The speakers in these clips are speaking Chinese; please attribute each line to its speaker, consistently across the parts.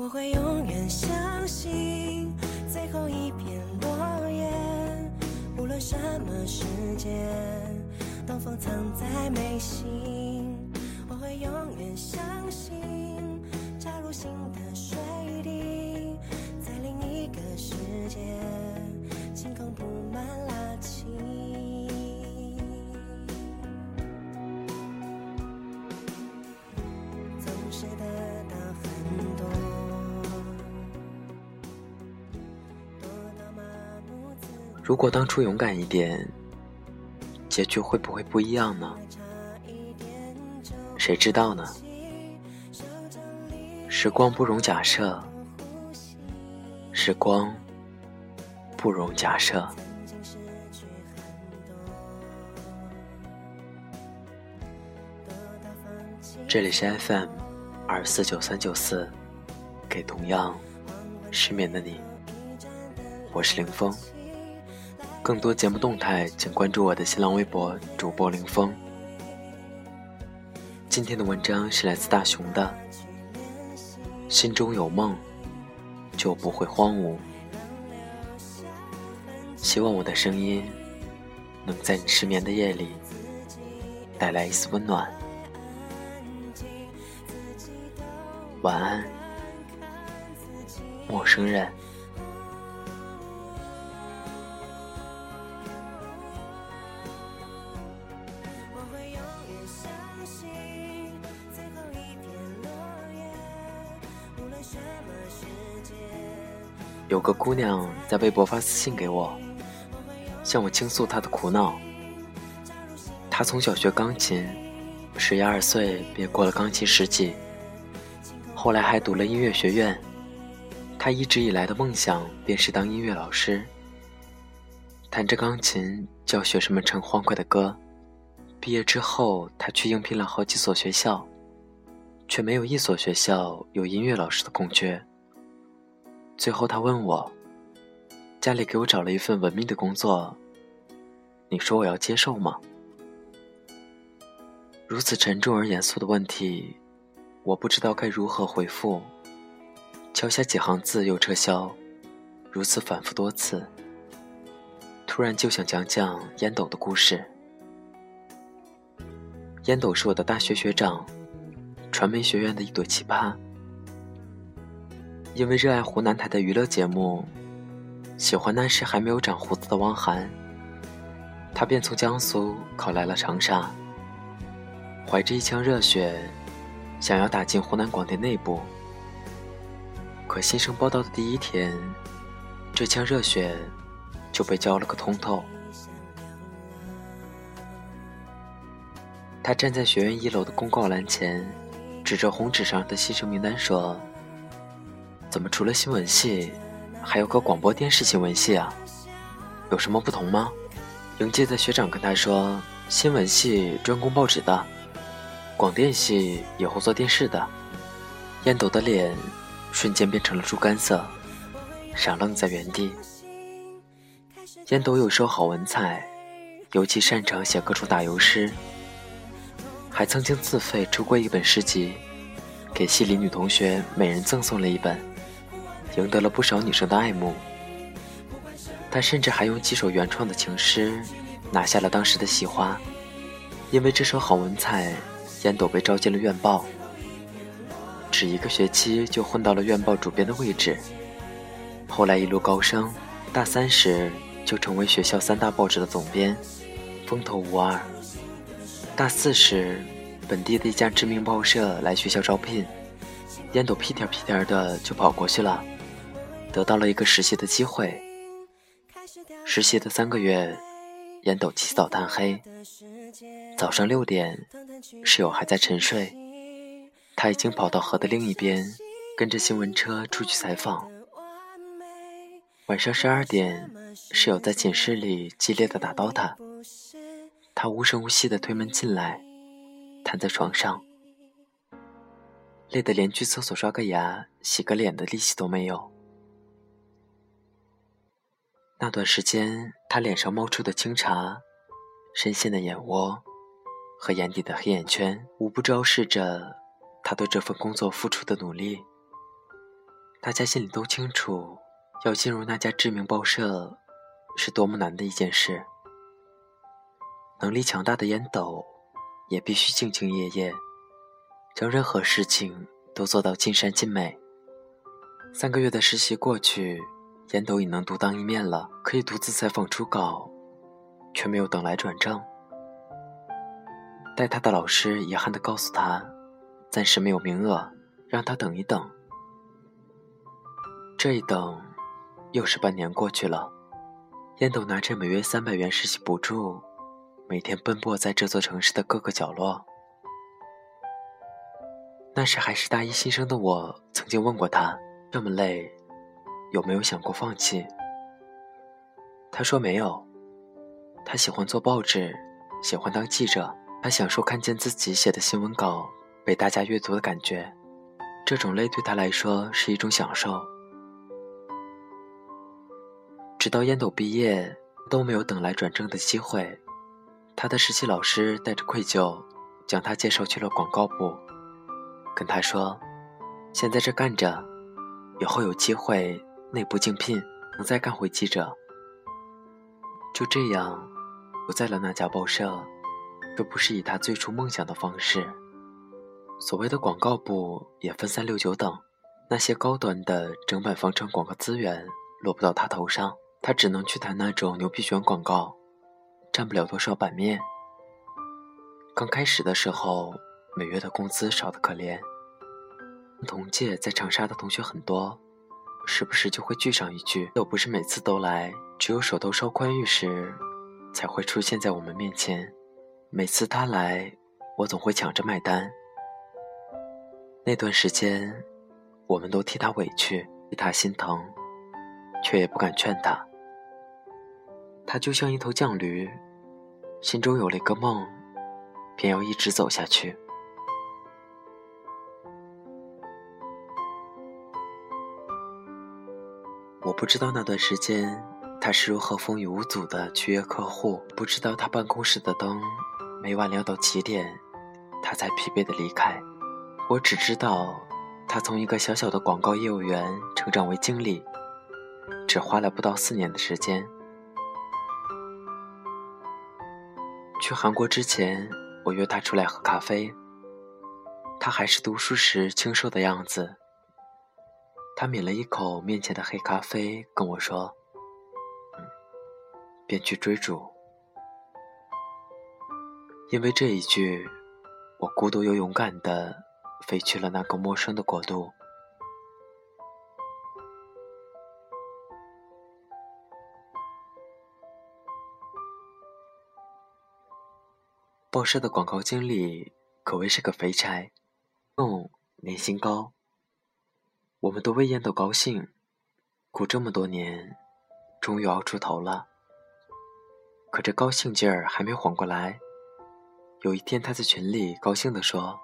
Speaker 1: 我会永远相信最后一片落叶，无论什么时间，东风藏在眉心。我会永远相信，插入心的水滴，在另一个世界，
Speaker 2: 如果当初勇敢一点，结局会不会不一样呢？谁知道呢？时光不容假设，时光不容假设。这里是 FM 二四九三九四，给同样失眠的你，我是林峰。更多节目动态，请关注我的新浪微博主播林峰。今天的文章是来自大熊的，心中有梦，就不会荒芜。希望我的声音能在你失眠的夜里带来一丝温暖。晚安，陌生人。有个姑娘在微博发私信给我，向我倾诉她的苦恼。她从小学钢琴，十一二岁便过了钢琴十级，后来还读了音乐学院。她一直以来的梦想便是当音乐老师，弹着钢琴教学生们唱欢快的歌。毕业之后，她去应聘了好几所学校，却没有一所学校有音乐老师的空缺。最后，他问我：“家里给我找了一份文秘的工作，你说我要接受吗？”如此沉重而严肃的问题，我不知道该如何回复。敲下几行字又撤销，如此反复多次。突然就想讲讲烟斗的故事。烟斗是我的大学学长，传媒学院的一朵奇葩。因为热爱湖南台的娱乐节目，喜欢那时还没有长胡子的汪涵，他便从江苏考来了长沙，怀着一腔热血，想要打进湖南广电内部。可新生报道的第一天，这腔热血就被浇了个通透。他站在学院一楼的公告栏前，指着红纸上的新生名单说。怎么除了新闻系，还有个广播电视新闻系啊？有什么不同吗？迎接的学长跟他说：“新闻系专攻报纸的，广电系以后做电视的。”烟斗的脸瞬间变成了猪肝色，傻愣在原地。烟斗有手好文采，尤其擅长写各种打油诗，还曾经自费出过一本诗集，给系里女同学每人赠送了一本。赢得了不少女生的爱慕，他甚至还用几首原创的情诗拿下了当时的喜花。因为这首好文采，烟斗被招进了院报，只一个学期就混到了院报主编的位置。后来一路高升，大三时就成为学校三大报纸的总编，风头无二。大四时，本地的一家知名报社来学校招聘，烟斗屁颠屁颠的就跑过去了。得到了一个实习的机会。实习的三个月，烟斗起早贪黑，早上六点，室友还在沉睡，他已经跑到河的另一边，跟着新闻车出去采访。晚上十二点，室友在寝室里激烈的打 DOTA，他无声无息的推门进来，瘫在床上，累得连去厕所刷个牙、洗个脸的力气都没有。那段时间，他脸上冒出的清茶，深陷的眼窝，和眼底的黑眼圈，无不昭示着他对这份工作付出的努力。大家心里都清楚，要进入那家知名报社，是多么难的一件事。能力强大的烟斗，也必须兢兢业业，将任何事情都做到尽善尽美。三个月的实习过去，烟斗已能独当一面了，可以独自采访初稿，却没有等来转账。带他的老师遗憾地告诉他，暂时没有名额，让他等一等。这一等，又是半年过去了。烟斗拿着每月三百元实习补助。每天奔波在这座城市的各个角落。那时还是大一新生的我，曾经问过他：“这么累，有没有想过放弃？”他说：“没有。他喜欢做报纸，喜欢当记者，他享受看见自己写的新闻稿被大家阅读的感觉。这种累对他来说是一种享受。”直到烟斗毕业，都没有等来转正的机会。他的实习老师带着愧疚，将他介绍去了广告部，跟他说：“先在这干着，以后有机会内部竞聘，能再干回记者。”就这样，留在了那家报社。这不是以他最初梦想的方式。所谓的广告部也分三六九等，那些高端的整版方程广告资源落不到他头上，他只能去谈那种牛皮癣广告。占不了多少版面。刚开始的时候，每月的工资少得可怜。同届在长沙的同学很多，时不时就会聚上一聚。又不是每次都来，只有手头稍宽裕时，才会出现在我们面前。每次他来，我总会抢着买单。那段时间，我们都替他委屈，替他心疼，却也不敢劝他。他就像一头犟驴。心中有了一个梦，便要一直走下去。我不知道那段时间他是如何风雨无阻的去约客户，不知道他办公室的灯每晚亮到几点，他才疲惫的离开。我只知道，他从一个小小的广告业务员成长为经理，只花了不到四年的时间。去韩国之前，我约他出来喝咖啡。他还是读书时清瘦的样子。他抿了一口面前的黑咖啡，跟我说：“，便去追逐。”因为这一句，我孤独又勇敢地飞去了那个陌生的国度。报社的广告经理可谓是个肥差，用年薪高。我们都为烟斗高兴，苦这么多年，终于熬出头了。可这高兴劲儿还没缓过来，有一天他在群里高兴地说：“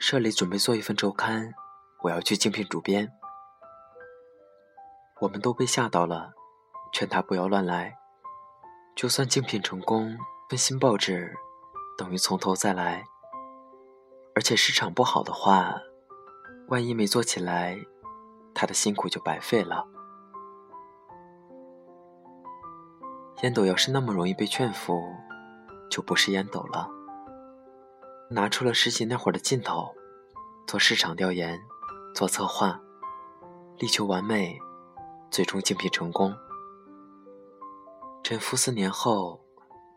Speaker 2: 社里准备做一份周刊，我要去竞聘主编。”我们都被吓到了，劝他不要乱来，就算竞聘成功。份新报纸等于从头再来，而且市场不好的话，万一没做起来，他的辛苦就白费了。烟斗要是那么容易被劝服，就不是烟斗了。拿出了实习那会儿的劲头，做市场调研，做策划，力求完美，最终竞聘成功。沉浮四年后。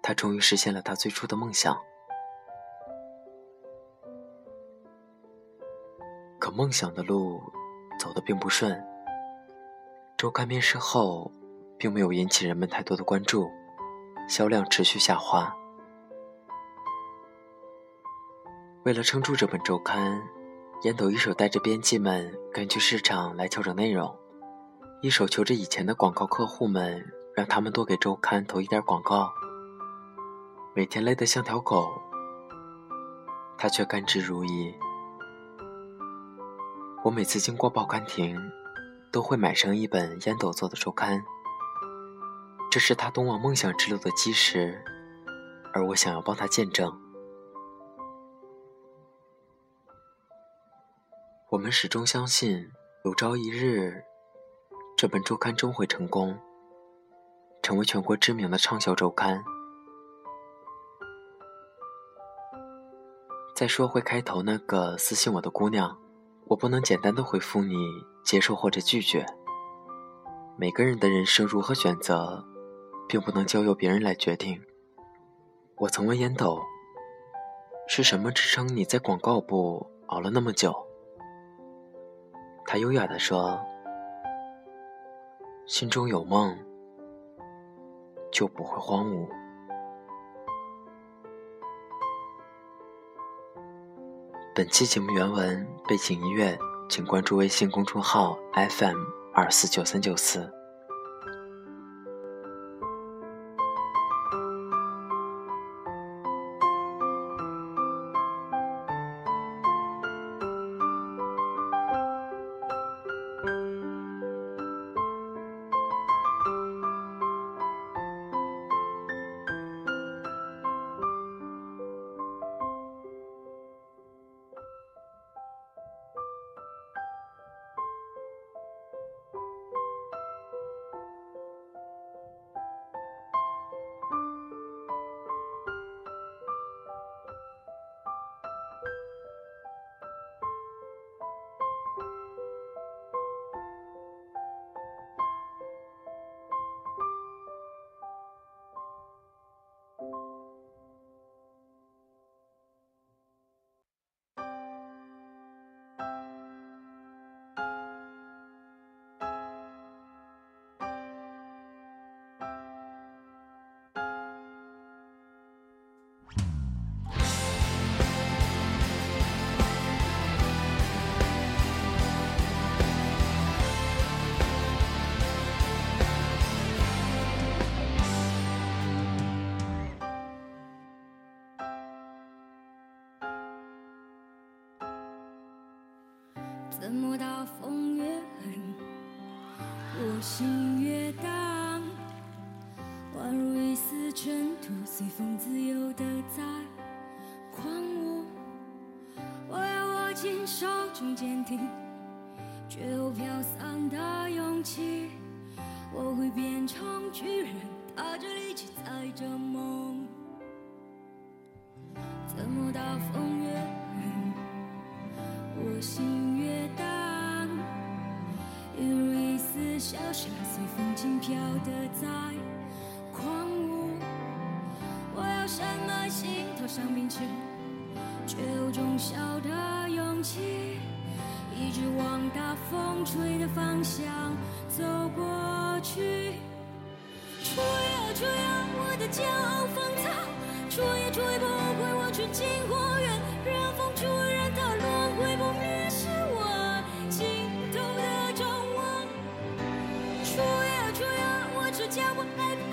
Speaker 2: 他终于实现了他最初的梦想，可梦想的路走得并不顺。周刊面试后，并没有引起人们太多的关注，销量持续下滑。为了撑住这本周刊，烟斗一手带着编辑们根据市场来调整内容，一手求着以前的广告客户们，让他们多给周刊投一点广告。每天累得像条狗，他却甘之如饴。我每次经过报刊亭，都会买上一本烟斗做的周刊，这是他通往梦想之路的基石，而我想要帮他见证。我们始终相信，有朝一日，这本周刊终会成功，成为全国知名的畅销周刊。再说回开头那个私信我的姑娘，我不能简单的回复你接受或者拒绝。每个人的人生如何选择，并不能交由别人来决定。我曾问烟斗，是什么支撑你在广告部熬了那么久？他优雅地说：“心中有梦，就不会荒芜。”本期节目原文背景音乐，请关注微信公众号 FM 二四九三九四。
Speaker 1: 怎么大风越狠，我心越荡？宛如一丝尘土，随风自由的在狂舞。我要握紧手中坚定，却又飘散的勇气。我会变成巨人，踏着力气载着梦。怎么大风越狠，我心一丝小，随风轻飘的在狂舞。我要什么心头上冰淇，却有种小的勇气，一直往大风吹的方向走过去。吹啊吹啊，我的骄傲放纵，吹也吹不回我纯净花园，任风吹，任它轮回不灭，只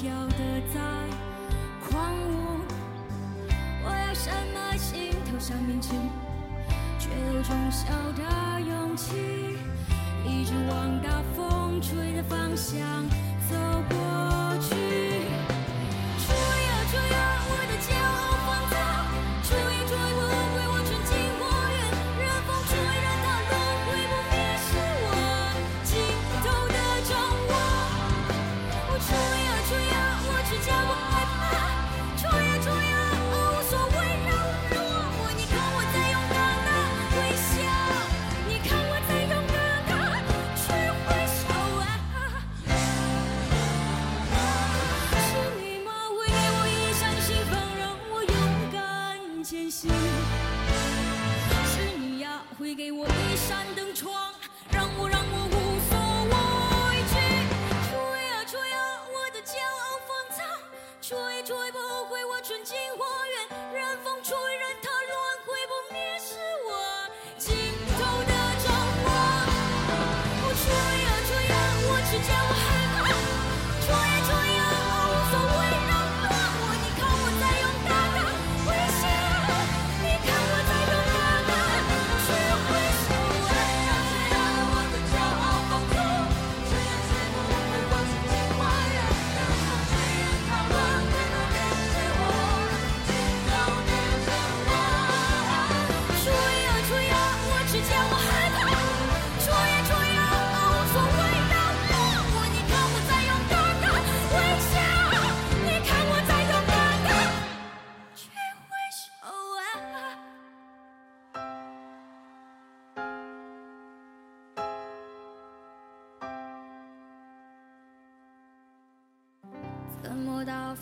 Speaker 1: 风轻飘的在狂舞。我要什么心头上面青，却有种小的勇气，一直往大风吹的方向走过给我到